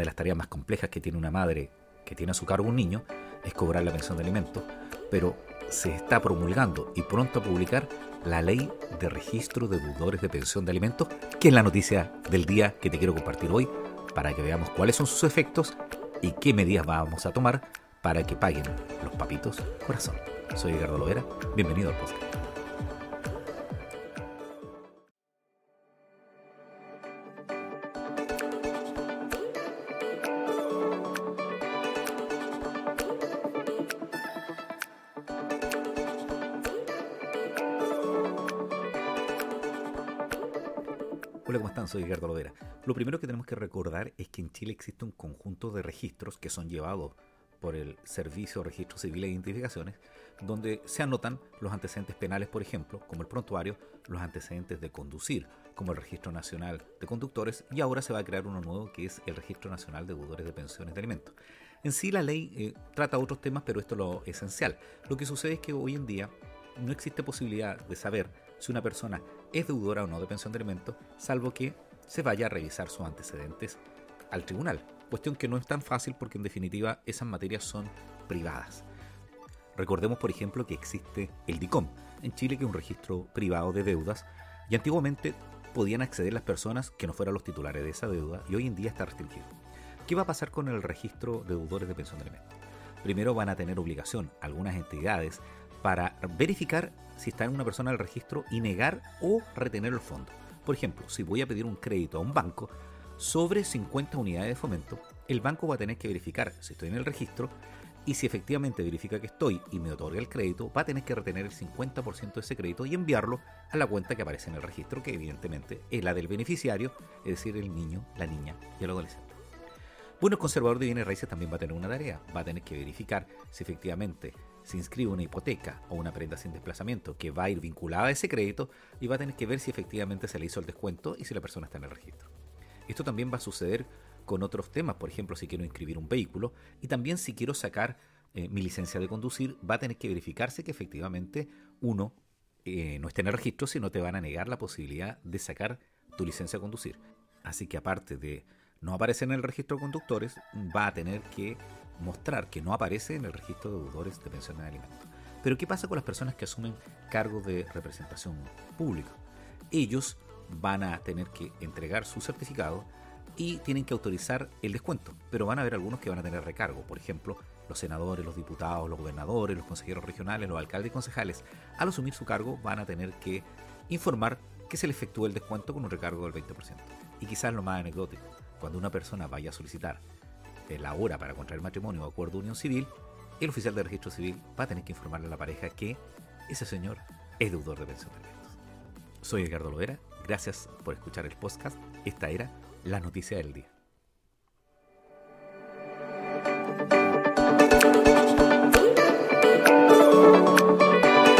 de las tareas más complejas que tiene una madre que tiene a su cargo un niño es cobrar la pensión de alimentos, pero se está promulgando y pronto a publicar la ley de registro de deudores de pensión de alimentos, que es la noticia del día que te quiero compartir hoy, para que veamos cuáles son sus efectos y qué medidas vamos a tomar para que paguen los papitos corazón. Soy Edgardo Lovera, bienvenido al podcast. Hola, ¿cómo están? Soy Edgardo Lovera. Lo primero que tenemos que recordar es que en Chile existe un conjunto de registros que son llevados por el Servicio de Registro Civil e Identificaciones, donde se anotan los antecedentes penales, por ejemplo, como el prontuario, los antecedentes de conducir, como el Registro Nacional de Conductores, y ahora se va a crear uno nuevo que es el Registro Nacional de Deudores de Pensiones de Alimentos. En sí la ley eh, trata otros temas, pero esto es lo esencial. Lo que sucede es que hoy en día no existe posibilidad de saber si una persona es deudora o no de pensión de alimentos, salvo que se vaya a revisar sus antecedentes al tribunal. Cuestión que no es tan fácil porque en definitiva esas materias son privadas. Recordemos, por ejemplo, que existe el DICOM en Chile, que es un registro privado de deudas, y antiguamente podían acceder las personas que no fueran los titulares de esa deuda, y hoy en día está restringido. ¿Qué va a pasar con el registro de deudores de pensión de alimentos? Primero van a tener obligación algunas entidades para verificar si está en una persona el registro y negar o retener el fondo. Por ejemplo, si voy a pedir un crédito a un banco sobre 50 unidades de fomento, el banco va a tener que verificar si estoy en el registro y si efectivamente verifica que estoy y me otorga el crédito, va a tener que retener el 50% de ese crédito y enviarlo a la cuenta que aparece en el registro, que evidentemente es la del beneficiario, es decir, el niño, la niña y el adolescente. Bueno, el conservador de bienes raíces también va a tener una tarea, va a tener que verificar si efectivamente se inscribe una hipoteca o una prenda sin desplazamiento que va a ir vinculada a ese crédito y va a tener que ver si efectivamente se le hizo el descuento y si la persona está en el registro. Esto también va a suceder con otros temas, por ejemplo, si quiero inscribir un vehículo y también si quiero sacar eh, mi licencia de conducir, va a tener que verificarse que efectivamente uno eh, no esté en el registro, si no te van a negar la posibilidad de sacar tu licencia de conducir. Así que aparte de no aparecer en el registro de conductores, va a tener que mostrar que no aparece en el registro de deudores de pensiones de alimentos. Pero ¿qué pasa con las personas que asumen cargos de representación pública? Ellos van a tener que entregar su certificado y tienen que autorizar el descuento, pero van a haber algunos que van a tener recargo, por ejemplo, los senadores, los diputados, los gobernadores, los consejeros regionales, los alcaldes y concejales, al asumir su cargo van a tener que informar que se le efectúe el descuento con un recargo del 20%. Y quizás lo más anecdótico, cuando una persona vaya a solicitar la hora para contraer matrimonio o acuerdo de unión civil, el oficial de registro civil va a tener que informarle a la pareja que ese señor es deudor de pensión de alimentos. Soy Edgardo Lovera, gracias por escuchar el podcast. Esta era la noticia del día.